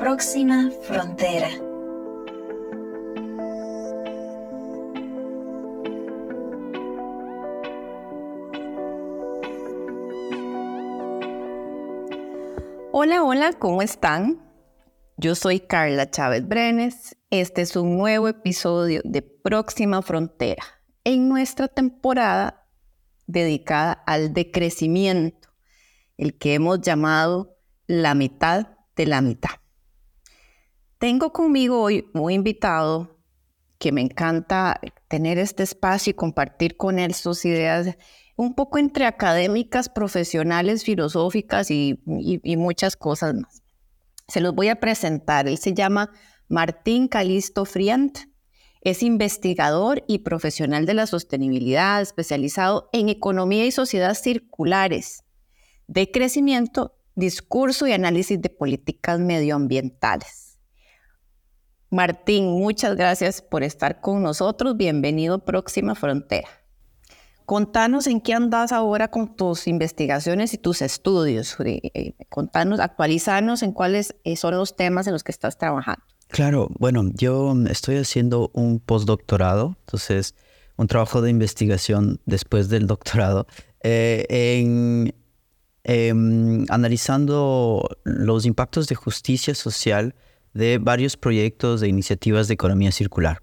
Próxima Frontera. Hola, hola, ¿cómo están? Yo soy Carla Chávez Brenes. Este es un nuevo episodio de Próxima Frontera en nuestra temporada dedicada al decrecimiento, el que hemos llamado la mitad de la mitad. Tengo conmigo hoy un invitado que me encanta tener este espacio y compartir con él sus ideas un poco entre académicas, profesionales, filosóficas y, muchas cosas más. Se los voy a presentar. Él se llama Martín Calisto Friant. Es investigador y profesional de la sostenibilidad, especializado en economía y sociedad circulares, de crecimiento, discurso y análisis de políticas medioambientales. Martín, muchas gracias por estar con nosotros. Bienvenido Próxima Frontera. Contanos en qué andas ahora con tus investigaciones y tus estudios. Eh, contanos, actualizanos en cuáles eh, son los temas en los que estás trabajando. Claro, bueno, yo estoy haciendo un postdoctorado, entonces un trabajo de investigación después del doctorado eh, en em, analizando los impactos de justicia social de varios proyectos de iniciativas de economía circular.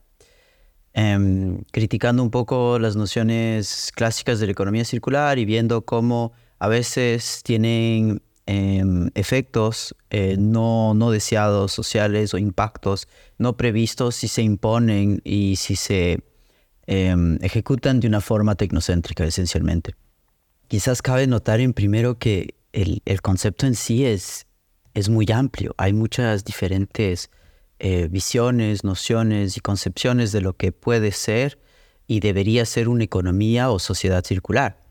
Em, criticando un poco las nociones clásicas de la economía circular y viendo cómo a veces tienen em, efectos eh, no, no deseados sociales o impactos no previstos si se imponen y si se em, ejecutan de una forma tecnocéntrica esencialmente. Quizás cabe notar en primero que el, el concepto en sí es, es muy amplio. Hay muchas diferentes eh, visiones, nociones y concepciones de lo que puede ser y debería ser una economía o sociedad circular.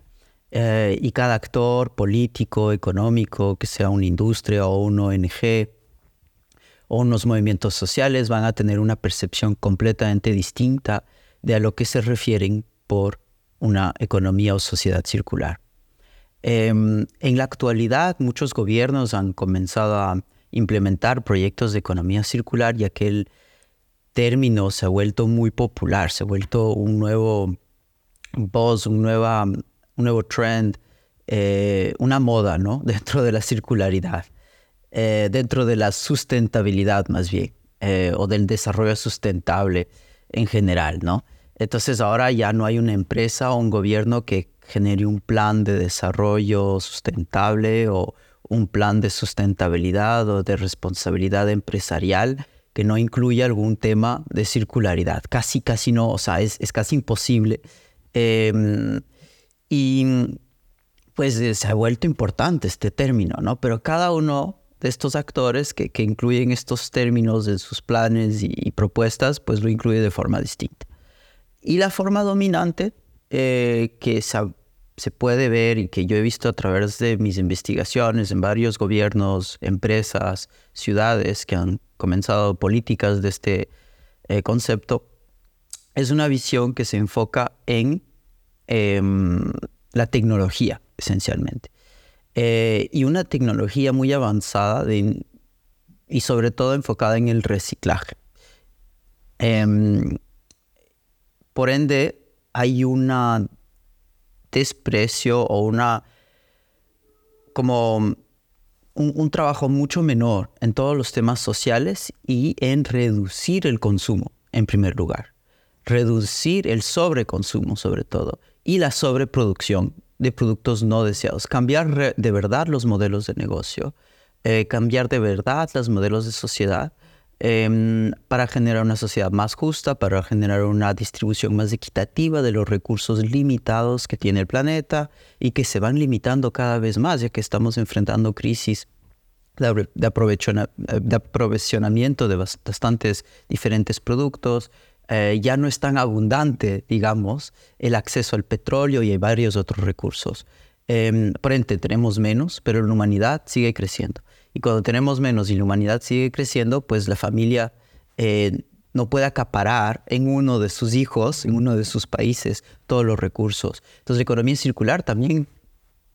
Eh, y cada actor político, económico, que sea una industria o una ONG o unos movimientos sociales, van a tener una percepción completamente distinta de a lo que se refieren por una economía o sociedad circular. Em, en la actualidad, muchos gobiernos han comenzado a implementar proyectos de economía circular, ya que el término se ha vuelto muy popular, se ha vuelto un nuevo buzz, un, nueva, nuevo trend, eh, una moda ¿no? dentro de la circularidad, eh, dentro de la sustentabilidad más bien, eh, o del desarrollo sustentable en general. ¿no? Entonces ahora ya no hay una empresa o un gobierno que genere un plan de desarrollo sustentable o un plan de sustentabilidad o de responsabilidad empresarial que no incluya algún tema de circularidad. Casi, casi no, o sea, es, casi imposible. Em, y pues eh, se ha vuelto importante este término, ¿no? Pero cada uno de estos actores que, incluyen estos términos en sus planes y, propuestas, pues lo incluye de forma distinta. Y la forma dominante eh, que se puede ver y que yo he visto a través de mis investigaciones en varios gobiernos, empresas, ciudades que han comenzado políticas de este eh, concepto, es una visión que se enfoca en em, la tecnología, esencialmente. Eh, y una tecnología muy avanzada y sobre todo enfocada en el reciclaje. Em, por ende, hay una desprecio o una como un, trabajo mucho menor en todos los temas sociales y en reducir el consumo en primer lugar. Reducir el sobreconsumo sobre todo y la sobreproducción de productos no deseados. Cambiar de verdad los modelos de negocio, eh, cambiar de verdad los modelos de sociedad Em, para generar una sociedad más justa, para generar una distribución más equitativa de los recursos limitados que tiene el planeta y que se van limitando cada vez más, ya que estamos enfrentando crisis de, de aprovisionamiento de bastantes diferentes productos. Eh, ya no es tan abundante, digamos, el acceso al petróleo y hay varios otros recursos. Eh, por ende, tenemos menos, pero la humanidad sigue creciendo. Y cuando tenemos menos y la humanidad sigue creciendo, pues la familia eh, no puede acaparar en uno de sus hijos, en uno de sus países, todos los recursos. Entonces economía circular también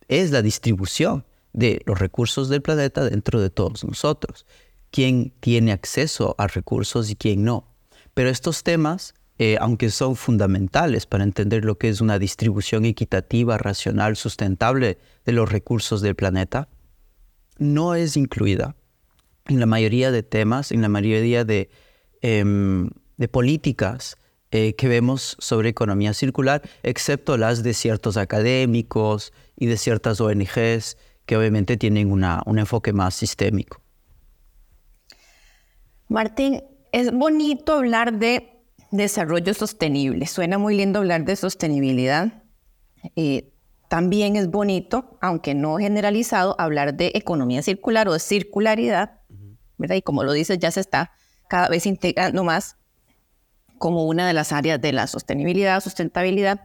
es la distribución de los recursos del planeta dentro de todos nosotros. quién tiene acceso a recursos y quién no. Pero estos temas, eh, aunque son fundamentales para entender lo que es una distribución equitativa, racional, sustentable de los recursos del planeta, no es incluida en la mayoría de temas, en la mayoría de, em, políticas eh, que vemos sobre economía circular, excepto las de ciertos académicos y de ciertas ONGs que obviamente tienen una, un enfoque más sistémico. Martín, es bonito hablar de desarrollo sostenible. Suena muy lindo hablar de sostenibilidad. Eh, también es bonito, aunque no generalizado, hablar de economía circular o de circularidad, ¿verdad? Y como lo dices, ya se está cada vez integrando más como una de las áreas de la sostenibilidad, sustentabilidad.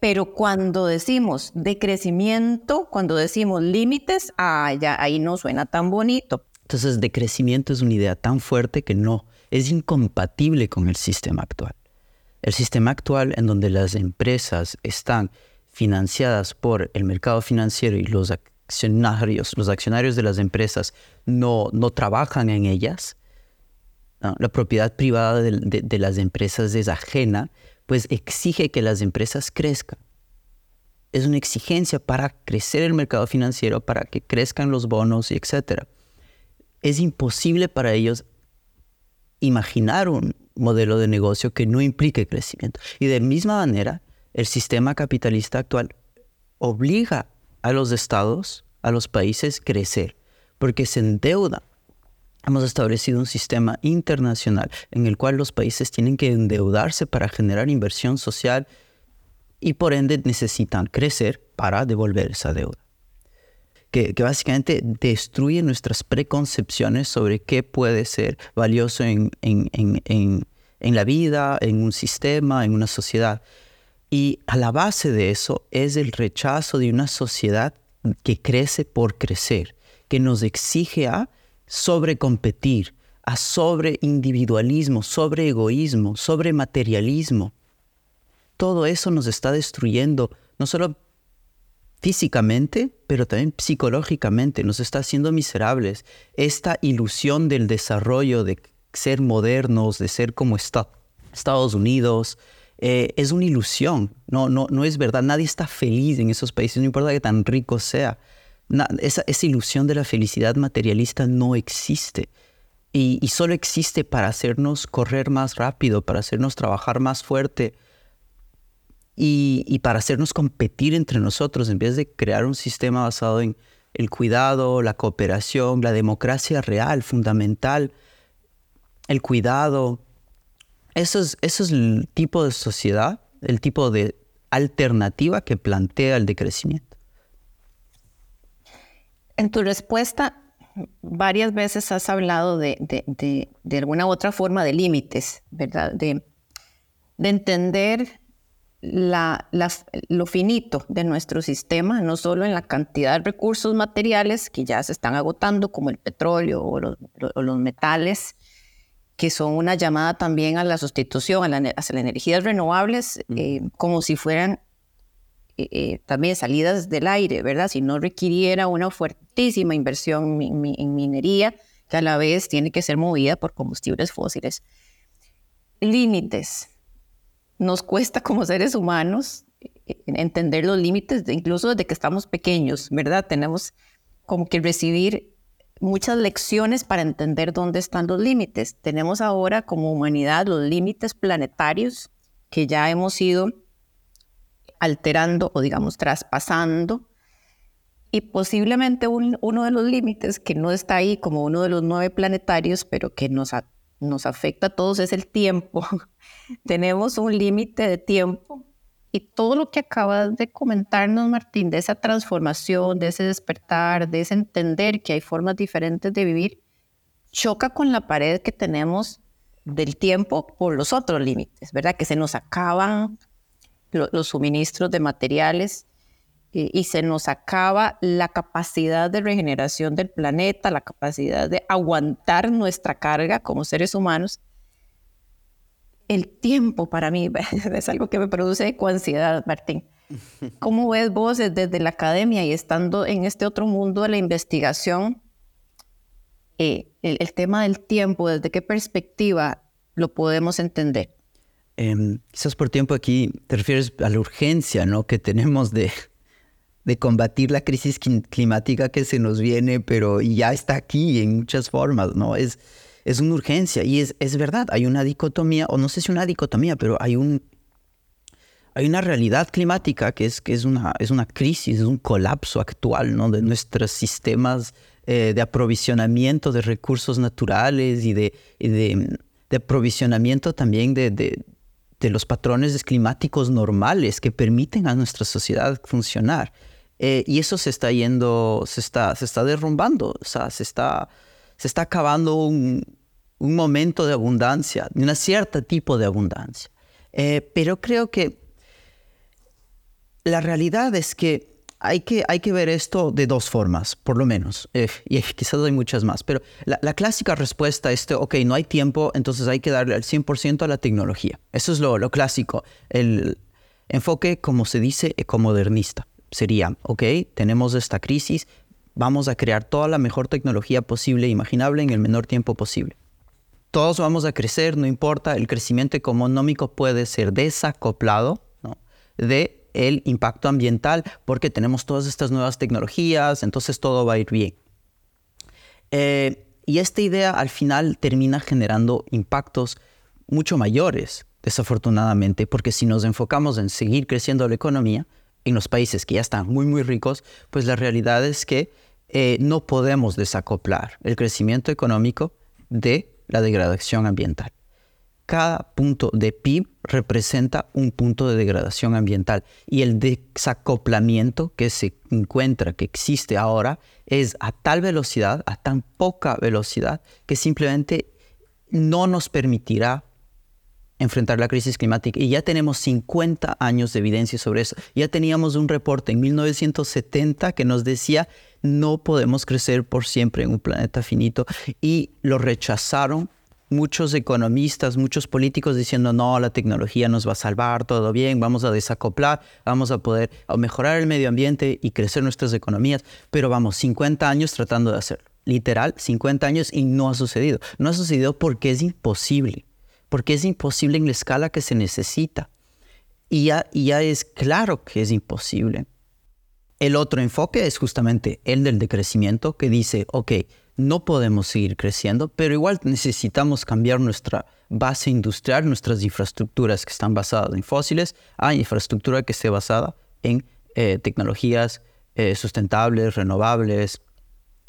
Pero cuando decimos decrecimiento, cuando decimos límites, ah, ya ahí no suena tan bonito. Entonces, decrecimiento es una idea tan fuerte que no, es incompatible con el sistema actual. El sistema actual en donde las empresas están financiadas por el mercado financiero y los accionarios, los accionarios de las empresas no, no trabajan en ellas, la propiedad privada de las empresas es ajena, pues exige que las empresas crezcan. Es una exigencia para crecer el mercado financiero, para que crezcan los bonos etcétera es imposible para ellos imaginar un modelo de negocio que no implique crecimiento. Y de misma manera, el sistema capitalista actual obliga a los estados, a los países, crecer, porque se endeuda. Hemos establecido un sistema internacional en el cual los países tienen que endeudarse para generar inversión social y por ende necesitan crecer para devolver esa deuda que, básicamente destruye nuestras preconcepciones sobre qué puede ser valioso en, la vida, en un sistema, en una sociedad. Y a la base de eso es el rechazo de una sociedad que crece por crecer, que nos exige a sobrecompetir, a sobre individualismo, sobre egoísmo, sobre materialismo. Todo eso nos está destruyendo, no solo físicamente, pero también psicológicamente, nos está haciendo miserables. Esta ilusión del desarrollo, de ser modernos, de ser como Estados Unidos, eh, es una ilusión, no, no, no es verdad. Nadie está feliz en esos países, no importa que tan rico sea. esa, ilusión de la felicidad materialista no existe. Y, y solo existe para hacernos correr más rápido, para hacernos trabajar más fuerte, y, para hacernos competir entre nosotros en vez de crear un sistema basado en el cuidado, la cooperación, la democracia real, fundamental, el cuidado. Eso es, eso es el tipo de sociedad, el tipo de alternativa que plantea el decrecimiento. En tu respuesta, varias veces has hablado de, de, de, alguna u otra forma de límites, ¿verdad? De, de entender lo finito de nuestro sistema, no solo en la cantidad de recursos materiales que ya se están agotando, como el petróleo o los, metales, que son una llamada también a la sustitución, a, la, las energías renovables, eh, como si fueran eh, eh, también salidas del aire, ¿verdad? Si no requiriera una fuertísima inversión en minería, que a la vez tiene que ser movida por combustibles fósiles. Límites nos cuesta como seres humanos entender los límites, incluso desde que estamos pequeños, ¿verdad? Tenemos como que recibir muchas lecciones para entender dónde están los límites. Tenemos ahora como humanidad los límites planetarios que ya hemos ido alterando o digamos traspasando y posiblemente uno de los límites que no está ahí como uno de los nueve planetarios, pero que nos, nos afecta a todos es el tiempo. Tenemos un límite de tiempo y todo lo que acabas de comentarnos, Martín, de esa transformación, de ese despertar, de ese entender que hay formas diferentes de vivir, choca con la pared que tenemos del tiempo por los otros límites, ¿verdad? Que se nos acaban los suministros de materiales, y se nos acaba la capacidad de regeneración del planeta, la capacidad de aguantar nuestra carga como seres humanos. El tiempo para mí es algo que me produce ansiedad, Martín. ¿Cómo ves vos desde la academia y estando en este otro mundo de la investigación eh, el, tema del tiempo, desde qué perspectiva lo podemos entender. Em, quizás por tiempo aquí te refieres a la urgencia ¿no? que tenemos de, de combatir la crisis climática que se nos viene, pero ya está aquí en muchas formas, ¿no? Es, es una urgencia y es, es verdad, hay una dicotomía, o no sé si una dicotomía, pero hay un, hay una realidad climática que es, que es, una, es una crisis, es un colapso actual ¿no? de nuestros sistemas eh, de aprovisionamiento de recursos naturales y de, de, aprovisionamiento también de, de, los patrones climáticos normales que permiten a nuestra sociedad funcionar. Eh, y eso se está yendo, se está, se está derrumbando, o sea, se está, se está acabando un, un momento de abundancia, de un cierto tipo de abundancia. Eh, pero creo que la realidad es que hay que, hay que ver esto de dos formas, por lo menos, eh, y quizás hay muchas más, pero la, clásica respuesta es, ok, no hay tiempo, entonces hay que darle el 100% a la tecnología. Eso es lo, lo clásico. El enfoque, como se dice, ecomodernista. Sería, ok, tenemos esta crisis, vamos a crear toda la mejor tecnología posible, imaginable, en el menor tiempo posible. Todos vamos a crecer, no importa, el crecimiento económico puede ser desacoplado de el impacto ambiental porque tenemos todas estas nuevas tecnologías, entonces todo va a ir bien. Eh, y esta idea al final termina generando impactos mucho mayores, desafortunadamente, porque si nos enfocamos en seguir creciendo la economía en los países que ya están muy, muy ricos, pues la realidad es que eh, no podemos desacoplar el crecimiento económico de la degradación ambiental cada punto de PIB representa un punto de degradación ambiental y el desacoplamiento que se encuentra, que existe ahora, es a tal velocidad, a tan poca velocidad, que simplemente no nos permitirá enfrentar la crisis climática. Y ya tenemos 50 años de evidencia sobre eso. Ya teníamos un reporte en 1970 que nos decía no podemos crecer por siempre en un planeta finito y lo rechazaron muchos economistas, muchos políticos diciendo, no, la tecnología nos va a salvar, todo bien, vamos a desacoplar, vamos a poder mejorar el medio ambiente y crecer nuestras economías, pero vamos, 50 años tratando de hacerlo. Literal, 50 años y no ha sucedido. No ha sucedido porque es imposible, porque es imposible en la escala que se necesita. Y ya, y ya es claro que es imposible. El otro enfoque es justamente el del decrecimiento, que dice, ok, no podemos seguir creciendo, pero igual necesitamos cambiar nuestra base industrial, nuestras infraestructuras que están basadas en fósiles, a infraestructura que esté basada en eh, tecnologías eh, sustentables, renovables,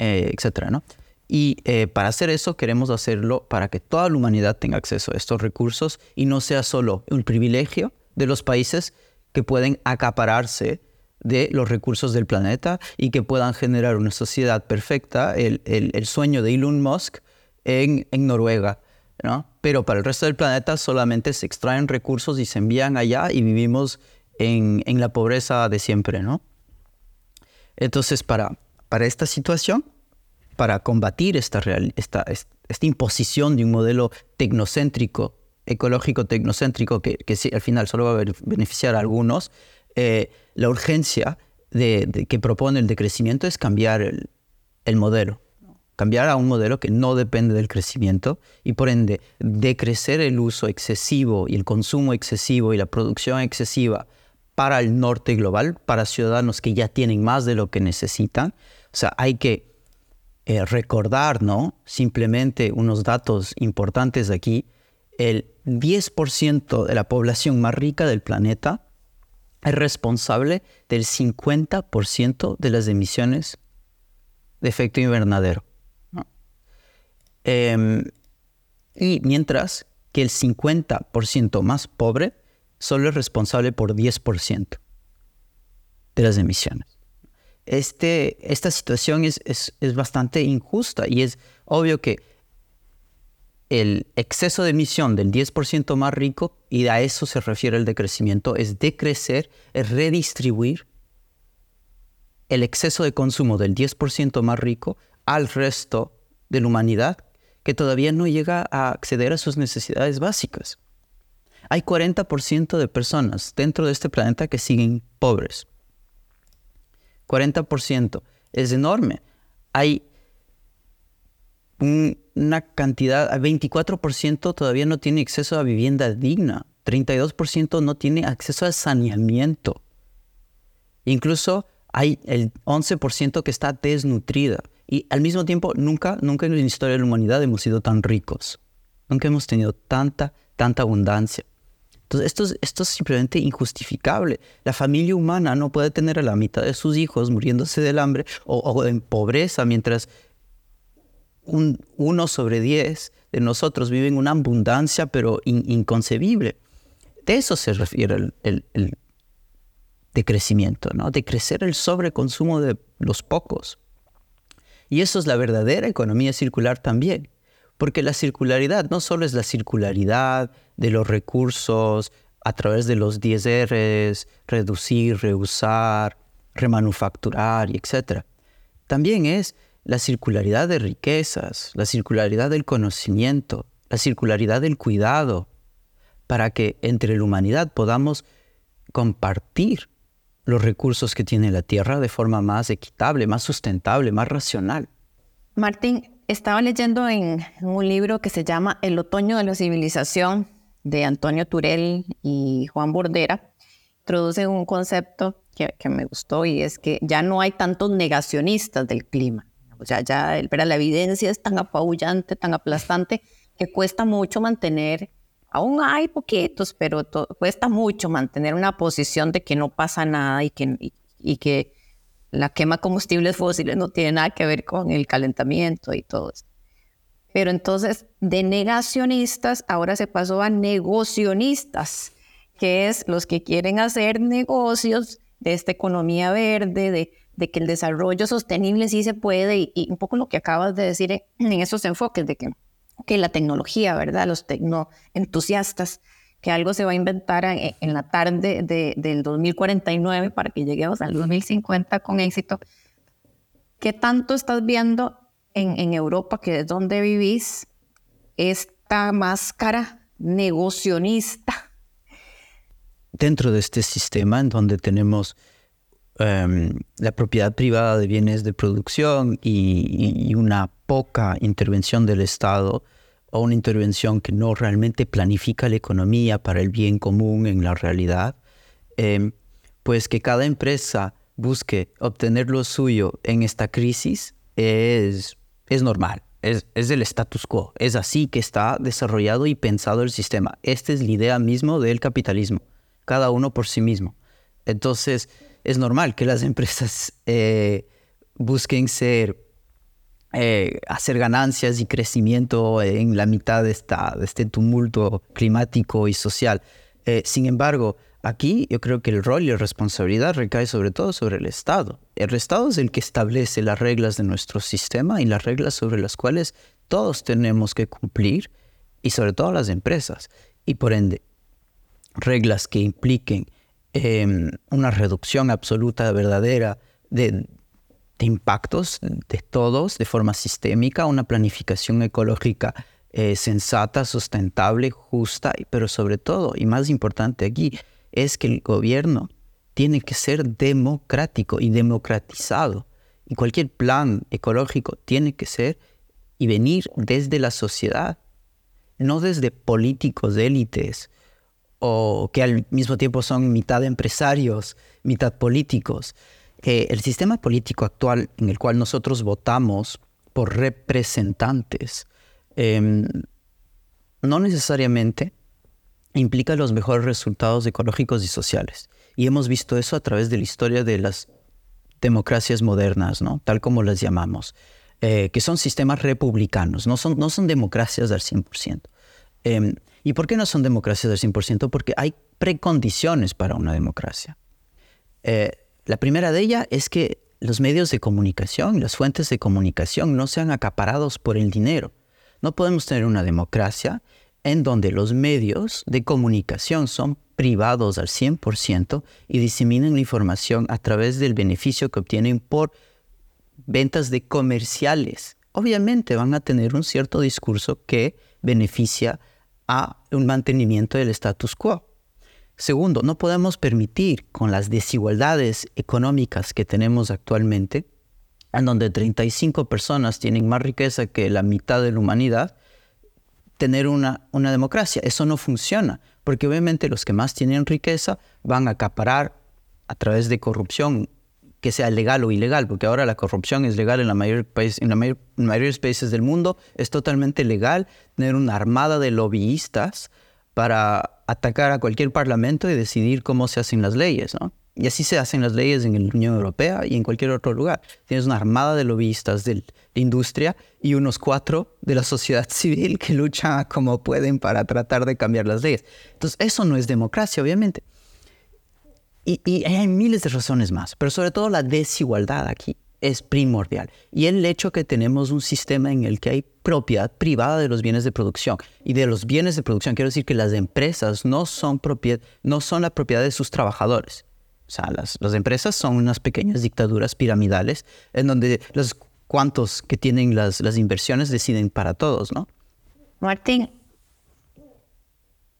eh, etc. ¿no? Y para hacer eso queremos hacerlo para que toda la humanidad tenga acceso a estos recursos y no sea solo un privilegio de los países que pueden acapararse de los recursos del planeta y que puedan generar una sociedad perfecta, el, sueño de Elon Musk en, Noruega. ¿no? Pero para el resto del planeta solamente se extraen recursos y se envían allá y vivimos en, la pobreza de siempre. ¿no? Entonces, para, para esta situación, para combatir esta, esta, esta imposición de un modelo tecnocéntrico, ecológico tecnocéntrico, que, que al final solo va a beneficiar a algunos, eh, la urgencia de, que propone el decrecimiento es cambiar el, modelo, cambiar a un modelo que no depende del crecimiento y por ende decrecer el uso excesivo y el consumo excesivo y la producción excesiva para el norte global, para ciudadanos que ya tienen más de lo que necesitan. O sea, hay que eh, recordar, ¿no? Simplemente unos datos importantes aquí. El 10% de la población más rica del planeta es responsable del 50% de las emisiones de efecto invernadero. Em, y mientras que el 50% más pobre solo es responsable por 10% de las emisiones. Este, esta situación es, es bastante injusta y es obvio que el exceso de emisión del 10% más rico, y a eso se refiere el decrecimiento, es decrecer, es redistribuir el exceso de consumo del 10% más rico al resto de la humanidad que todavía no llega a acceder a sus necesidades básicas. Hay 40% de personas dentro de este planeta que siguen pobres. 40% es enorme. Hay una cantidad, 24% todavía no tiene acceso a vivienda digna, 32% no tiene acceso a saneamiento. Incluso hay el 11% que está desnutrida. Y al mismo tiempo, nunca, nunca en la historia de la humanidad hemos sido tan ricos. Nunca hemos tenido tanta, tanta abundancia. Entonces, esto es, esto es simplemente injustificable. La familia humana no puede tener a la mitad de sus hijos muriéndose del hambre o, en pobreza, mientras un, uno sobre diez de nosotros vive en una abundancia, pero inconcebible. De eso se refiere el, el, el decrecimiento, ¿no? de crecer el sobreconsumo de los pocos. Y eso es la verdadera economía circular también. Porque la circularidad no solo es la circularidad de los recursos a través de los 10 Rs, reducir, reusar, remanufacturar, etc. También es la circularidad de riquezas, la circularidad del conocimiento, la circularidad del cuidado, para que entre la humanidad podamos compartir los recursos que tiene la Tierra de forma más equitable, más sustentable, más racional. Martín, estaba leyendo en un libro que se llama El otoño de la civilización de Antonio Turel y Juan Bordera. Introduce un concepto que, me gustó y es que ya no hay tantos negacionistas del clima. O sea, ya la evidencia es tan apabullante, tan aplastante, que cuesta mucho mantener, aún hay poquitos, pero cuesta mucho mantener una posición de que no pasa nada y que, y que la quema de combustibles fósiles no tiene nada que ver con el calentamiento y todo eso. Pero entonces, de negacionistas, ahora se pasó a negocionistas, que es los que quieren hacer negocios de esta economía verde, de, de que el desarrollo sostenible sí se puede, y, un poco lo que acabas de decir en, esos enfoques, de que, que la tecnología, ¿verdad? Los tecnoentusiastas que algo se va a inventar en, la tarde de, del 2049 para que lleguemos al 2050 con éxito. ¿Qué tanto estás viendo en, en Europa, que es donde vivís, esta máscara negocionista? Dentro de este sistema en donde tenemos em, la propiedad privada de bienes de producción y, y una poca intervención del Estado, o una intervención que no realmente planifica la economía para el bien común en la realidad, em, pues que cada empresa busque obtener lo suyo en esta crisis es, es normal, es, es del status quo, es así que está desarrollado y pensado el sistema. Esta es la idea mismo del capitalismo, cada uno por sí mismo. Entonces, es normal que las empresas eh, busquen ser eh, hacer ganancias y crecimiento en la mitad de, esta, de este tumulto climático y social. Eh, sin embargo, aquí yo creo que el rol y la responsabilidad recae sobre todo sobre el Estado. El Estado es el que establece las reglas de nuestro sistema y las reglas sobre las cuales todos tenemos que cumplir y sobre todo las empresas. Y por ende, reglas que impliquen em, una reducción absoluta, verdadera, de, de impactos de todos de forma sistémica, una planificación ecológica eh, sensata, sustentable, justa, pero sobre todo, y más importante aquí, es que el gobierno tiene que ser democrático y democratizado. Y cualquier plan ecológico tiene que ser y venir desde la sociedad, no desde políticos de élites o que al mismo tiempo son mitad empresarios, mitad políticos el sistema político actual en el cual nosotros votamos por representantes em, no necesariamente implica los mejores resultados ecológicos y sociales. Y hemos visto eso a través de la historia de las democracias modernas, ¿no? tal como las llamamos, eh, que son sistemas republicanos, no son, no son democracias al 100%. Em, ¿Y por qué no son democracias al 100%? Porque hay precondiciones para una democracia. Eh, la primera de ellas es que los medios de comunicación, las fuentes de comunicación no sean acaparados por el dinero. No podemos tener una democracia en donde los medios de comunicación son privados al 100% y diseminan la información a través del beneficio que obtienen por ventas de comerciales. Obviamente van a tener un cierto discurso que beneficia a un mantenimiento del status quo. Segundo, no podemos permitir con las desigualdades económicas que tenemos actualmente en donde 35 personas tienen más riqueza que la mitad de la humanidad, tener una, una democracia. Eso no funciona, porque obviamente los que más tienen riqueza van a acaparar a través de corrupción, que sea legal o ilegal, porque ahora la corrupción es legal en la mayor país, en la mayor, mayores países del mundo, es totalmente legal tener una armada de lobbyistas para atacar a cualquier parlamento y decidir cómo se hacen las leyes, ¿no? Y así se hacen las leyes en la Unión Europea y en cualquier otro lugar. Tienes una armada de lobbyistas de la industria y unos cuatro de la sociedad civil que luchan como pueden para tratar de cambiar las leyes. Entonces, eso no es democracia, obviamente. Y, hay miles de razones más, pero sobre todo la desigualdad aquí es primordial. Y el hecho que tenemos un sistema en el que hay propiedad privada de los bienes de producción. Y de los bienes de producción quiero decir que las empresas no son, no son la propiedad de sus trabajadores. O sea, las, las empresas son unas pequeñas dictaduras piramidales en donde los cuantos que tienen las, las inversiones deciden para todos, ¿no? Martín,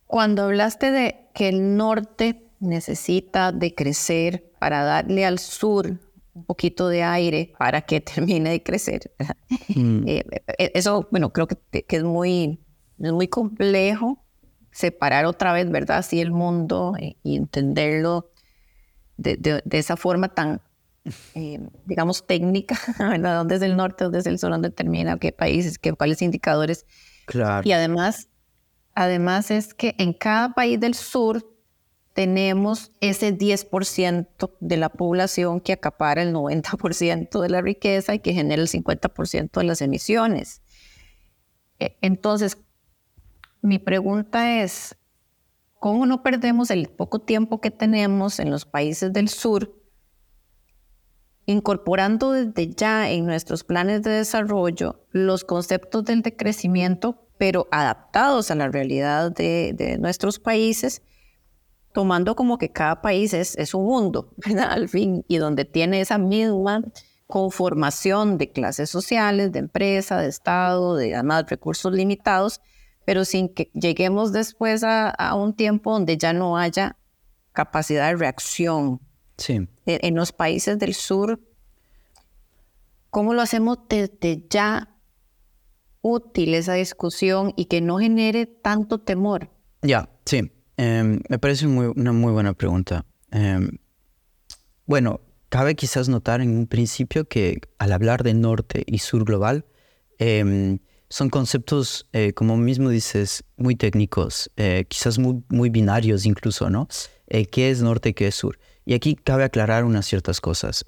cuando hablaste de que el norte necesita de crecer para darle al sur un poquito de aire para que termine de crecer. Mm. Eh, eh, eso, bueno, creo que, que, es, muy, es muy complejo separar otra vez, ¿verdad? Así el mundo eh, y entenderlo de, de, esa forma tan, digamos, técnica, ¿verdad? ¿Dónde es el norte, dónde es el sur, dónde termina, qué países, qué, cuáles indicadores? Claro. Y además, además es que en cada país del sur tenemos ese 10% de la población que acapara el 90% de la riqueza y que genera el 50% de las emisiones. E, entonces, mi pregunta es, ¿cómo no perdemos el poco tiempo que tenemos en los países del sur incorporando desde ya en nuestros planes de desarrollo los conceptos del decrecimiento, pero adaptados a la realidad de, de nuestros países? Tomando como que cada país es, es un mundo, ¿verdad? Al fin, y donde tiene esa misma conformación de clases sociales, de empresa, de Estado, de además recursos limitados, pero sin que lleguemos después a, un tiempo donde ya no haya capacidad de reacción. Sí. E, en, los países del sur, ¿cómo lo hacemos desde ya útil esa discusión y que no genere tanto temor? Ya, sí. Em, me parece una muy buena pregunta. Em, bueno, cabe quizás notar en un principio que al hablar de norte y sur global, em, son conceptos, eh, como mismo dices, muy técnicos, eh, quizás muy, muy, binarios incluso, ¿no? Eh, ¿Qué es norte y qué es sur? Y aquí cabe aclarar unas ciertas cosas.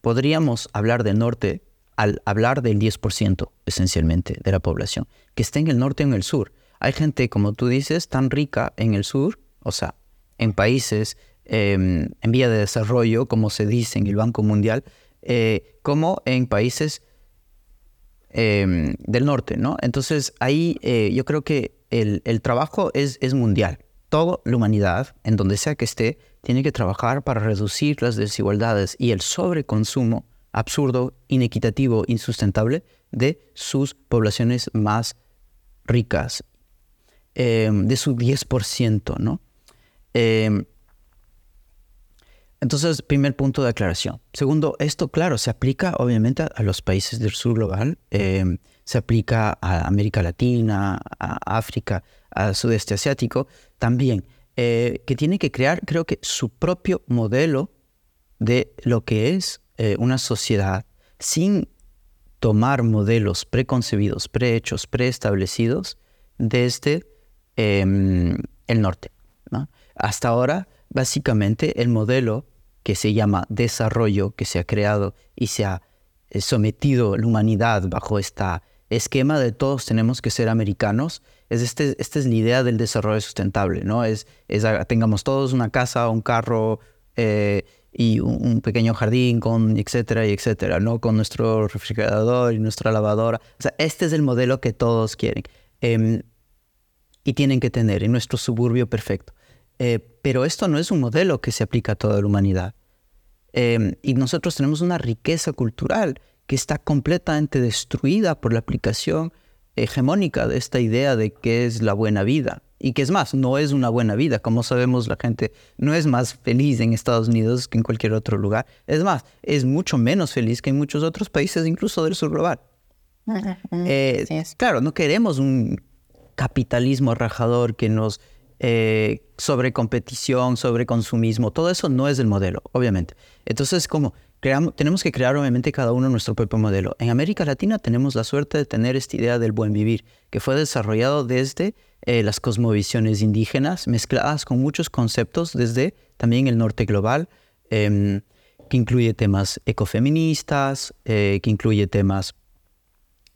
podríamos hablar de norte al hablar del 10% esencialmente de la población, que está en el norte o en el sur. Hay gente, como tú dices, tan rica en el sur, o sea, en países em, en vía de desarrollo, como se dice en el Banco Mundial, eh, como en países em, del norte, ¿no? Entonces ahí eh, yo creo que el, trabajo es, es mundial. Toda la humanidad, en donde sea que esté, tiene que trabajar para reducir las desigualdades y el sobreconsumo absurdo, inequitativo, insustentable de sus poblaciones más ricas Em, de su 10%, ¿no? Em, entonces, primer punto de aclaración. Segundo, esto, claro, se aplica obviamente a los países del sur global, em, se aplica a América Latina, a África, al sudeste asiático también, eh, que tiene que crear, creo que, su propio modelo de lo que es eh, una sociedad sin tomar modelos preconcebidos, prehechos, preestablecidos desde Em, el norte. Hasta ahora, básicamente, el modelo que se llama desarrollo, que se ha creado y se ha eh, sometido la humanidad bajo este esquema de todos tenemos que ser americanos, es este, esta es la idea del desarrollo sustentable, ¿no? Es, es tengamos todos una casa, un carro eh, y un, pequeño jardín, con etcétera y etcétera, ¿no? Con nuestro refrigerador y nuestra lavadora. O sea, este es el modelo que todos quieren. Em, y tienen que tener en nuestro suburbio perfecto. Eh, pero esto no es un modelo que se aplica a toda la humanidad. Em, y nosotros tenemos una riqueza cultural que está completamente destruida por la aplicación hegemónica de esta idea de qué es la buena vida. Y que es más, no es una buena vida. Como sabemos, la gente no es más feliz en Estados Unidos que en cualquier otro lugar. Es más, es mucho menos feliz que en muchos otros países, incluso del sur global. Eh, claro, no queremos un capitalismo rajador que nos eh, sobre competición, sobre consumismo. Todo eso no es el modelo, obviamente. Entonces, como tenemos que crear obviamente cada uno nuestro propio modelo. En América Latina tenemos la suerte de tener esta idea del buen vivir, que fue desarrollado desde eh, las cosmovisiones indígenas, mezcladas con muchos conceptos desde también el norte global, em, que incluye temas ecofeministas, eh, que incluye temas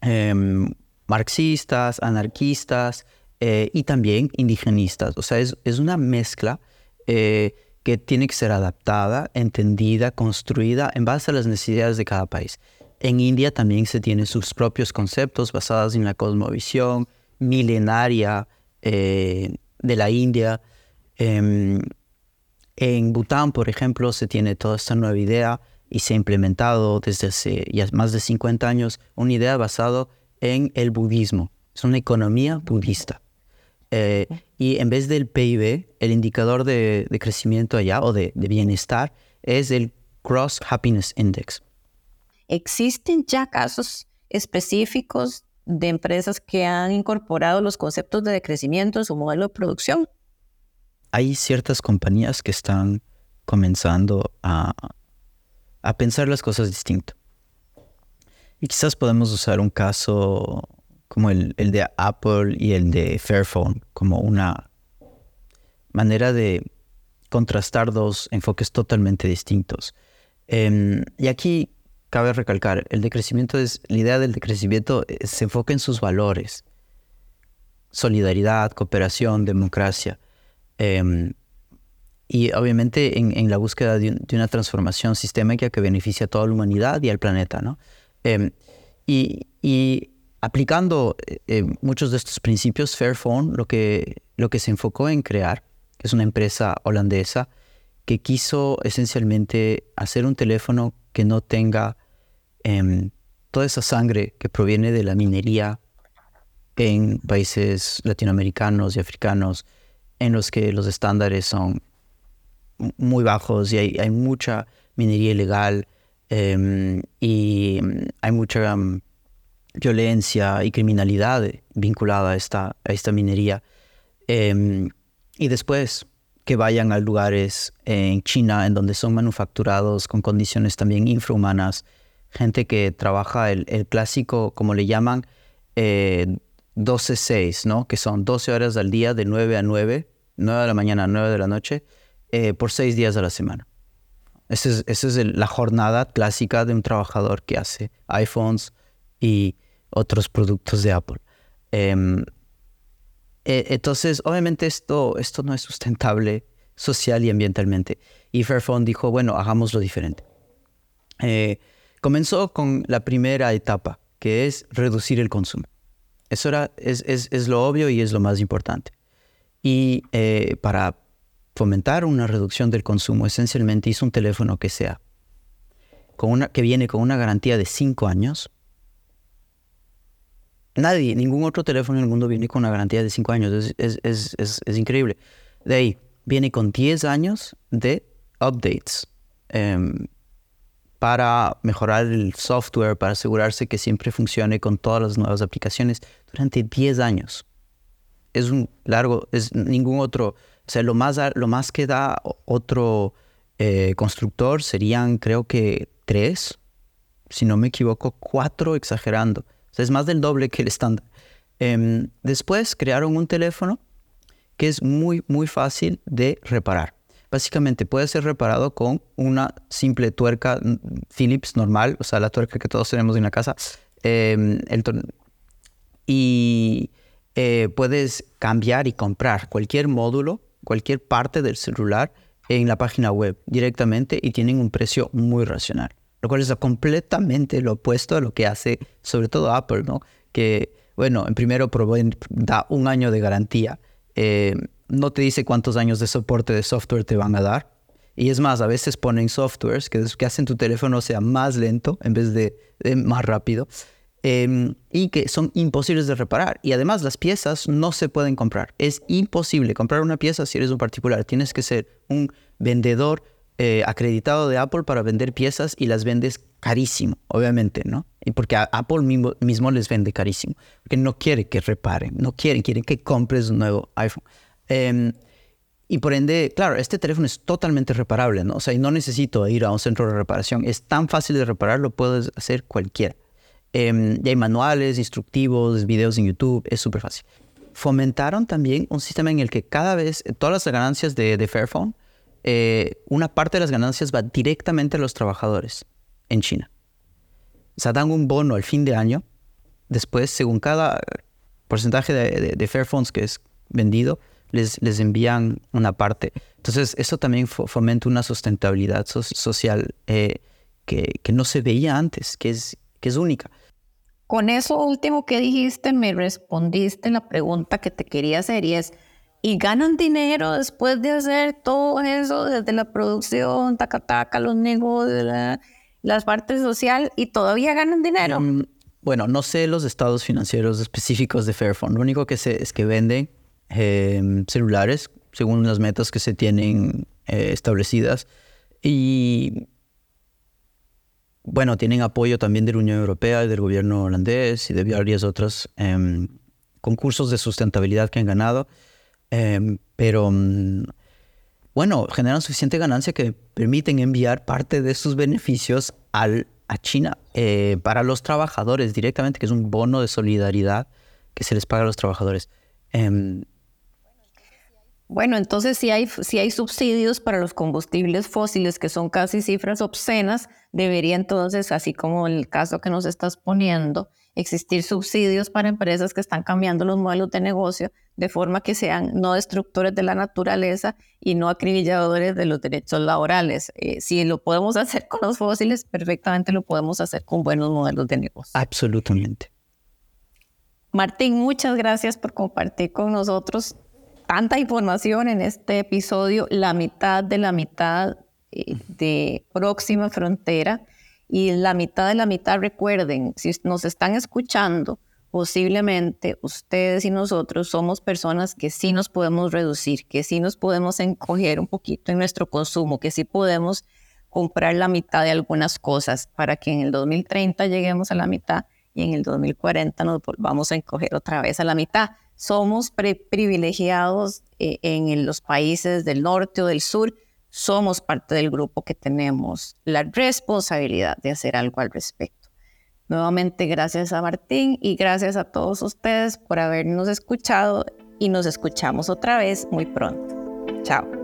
em, marxistas, anarquistas eh, y también indigenistas. O sea, es, es una mezcla que tiene que ser adaptada, entendida, construida en base a las necesidades de cada país. En India también se tienen sus propios conceptos basados en la cosmovisión milenaria eh, de la India. Em, en Bután, por ejemplo, se tiene toda esta nueva idea y se ha implementado desde hace ya más de 50 años una idea basada el budismo. Es una economía budista. Eh, y en vez del PIB, el indicador de, crecimiento allá o de, bienestar es el Cross Happiness Index. ¿Existen ya casos específicos de empresas que han incorporado los conceptos de crecimiento en su modelo de producción? Hay ciertas compañías que están comenzando a, a pensar las cosas distinto. Y quizás podemos usar un caso como el, de Apple y el de Fairphone, como una manera de contrastar dos enfoques totalmente distintos. Em, y aquí cabe recalcar, el decrecimiento es, la idea del decrecimiento eh, se enfoca en sus valores, solidaridad, cooperación, democracia. Em, y obviamente en, la búsqueda de, una transformación sistémica que beneficia a toda la humanidad y al planeta. ¿no? Em, y, aplicando eh, eh, muchos de estos principios, Fairphone lo que, lo que se enfocó en crear, es una empresa holandesa, que quiso esencialmente hacer un teléfono que no tenga em, toda esa sangre que proviene de la minería en países latinoamericanos y africanos, en los que los estándares son muy bajos y hay, mucha minería ilegal em, y hay mucha violencia y criminalidad vinculada a esta, a esta minería. Em, y después que vayan a lugares en China en donde son manufacturados con condiciones también infrahumanas, gente que trabaja el, clásico, como le llaman, 12-6, eh, ¿no? que son 12 horas al día de 9 a 9, 9 de la mañana a 9 de la noche, eh, por 6 días a la semana. Esa es, esa es la jornada clásica de un trabajador que hace iPhones y otros productos de Apple. Em, e, entonces, obviamente esto, esto no es sustentable social y ambientalmente. Y Fairphone dijo, bueno, hagámoslo diferente. Eh, comenzó con la primera etapa, que es reducir el consumo. Eso era, es, es, lo obvio y es lo más importante. Y eh, para fomentar una reducción del consumo, esencialmente hizo un teléfono que sea, con una, que viene con una garantía de 5 años, Nadie, ningún otro teléfono en el mundo viene con una garantía de 5 años. Es, increíble. De ahí, viene con 10 años de updates em, para mejorar el software, para asegurarse que siempre funcione con todas las nuevas aplicaciones durante 10 años. Es un largo, es ningún otro, sea, lo más, que da otro eh, constructor serían creo que 3, si no me equivoco, 4 exagerando es más del doble que el estándar. Em, después crearon un teléfono que es muy, muy fácil de reparar. Básicamente puede ser reparado con una simple tuerca mm, Philips normal, o sea, la tuerca que todos tenemos en la casa. Em, y eh, puedes cambiar y comprar cualquier módulo, cualquier parte del celular en la página web directamente y tienen un precio muy racional lo cual es completamente lo opuesto a lo que hace sobre todo Apple, ¿no? Que, bueno, en primero da un año de garantía, eh, no te dice cuántos años de soporte de software te van a dar. Y es más, a veces ponen softwares que, que hacen tu teléfono sea más lento en vez de, más rápido. Em, y que son imposibles de reparar. Y además las piezas no se pueden comprar. Es imposible comprar una pieza si eres un particular. Tienes que ser un vendedor eh, acreditado de Apple para vender piezas y las vendes carísimo, obviamente, ¿no? Porque Apple mismo, mismo, les vende carísimo, porque no quiere que reparen, no quieren, quieren que compres un nuevo iPhone. Em, y por ende, claro, este teléfono es totalmente reparable, ¿no? O sea, y no necesito ir a un centro de reparación. Es tan fácil de reparar, lo puedes hacer cualquiera. Eh, y hay manuales, instructivos, videos en YouTube, es súper fácil. Fomentaron también un sistema en el que cada vez, todas las ganancias de, de Fairphone, eh, una parte de las ganancias va directamente a los trabajadores en China. O sea, dan un bono al fin de año. Después, según cada porcentaje de, de, de Fairphones que es vendido, les, les envían una parte. Entonces, eso también fomenta una sustentabilidad social eh, que, que, no se veía antes, que es, que es única. Con eso último que dijiste, me respondiste la pregunta que te quería hacer y es, ¿y ganan dinero después de hacer todo eso, desde la producción, taca, taca, los negocios, la, las partes social, y todavía ganan dinero? Um, bueno, no sé los estados financieros específicos de Fairphone. Lo único que sé es que venden eh, celulares según las metas que se tienen eh, establecidas. Y bueno, tienen apoyo también de la Unión Europea y del gobierno holandés y de varios otros eh, concursos de sustentabilidad que han ganado. Em, pero mm, bueno, generan suficiente ganancia que permiten enviar parte de sus beneficios al, a China eh, para los trabajadores directamente, que es un bono de solidaridad que se les paga a los trabajadores. Bueno, entonces si hay, si hay subsidios para los combustibles fósiles, que son casi cifras obscenas, debería entonces, así como el caso que nos estás poniendo, existir subsidios para empresas que están cambiando los modelos de negocio de forma que sean no destructores de la naturaleza y no acribilladores de los derechos laborales. Eh, si lo podemos hacer con los fósiles, perfectamente lo podemos hacer con buenos modelos de negocio. Absolutamente. Martín, muchas gracias por compartir con nosotros tanta información en este episodio, la mitad de la mitad eh, de Próxima Frontera. Y la mitad de la mitad, recuerden, si nos están escuchando, posiblemente ustedes y nosotros somos personas que sí nos podemos reducir, que sí nos podemos encoger un poquito en nuestro consumo, que sí podemos comprar la mitad de algunas cosas para que en el 2030 lleguemos a la mitad y en el 2040 nos volvamos a encoger otra vez a la mitad somos privilegiados eh, en los países del norte o del sur, somos parte del grupo que tenemos la responsabilidad de hacer algo al respecto. Nuevamente, gracias a Martín y gracias a todos ustedes por habernos escuchado y nos escuchamos otra vez muy pronto. Chao.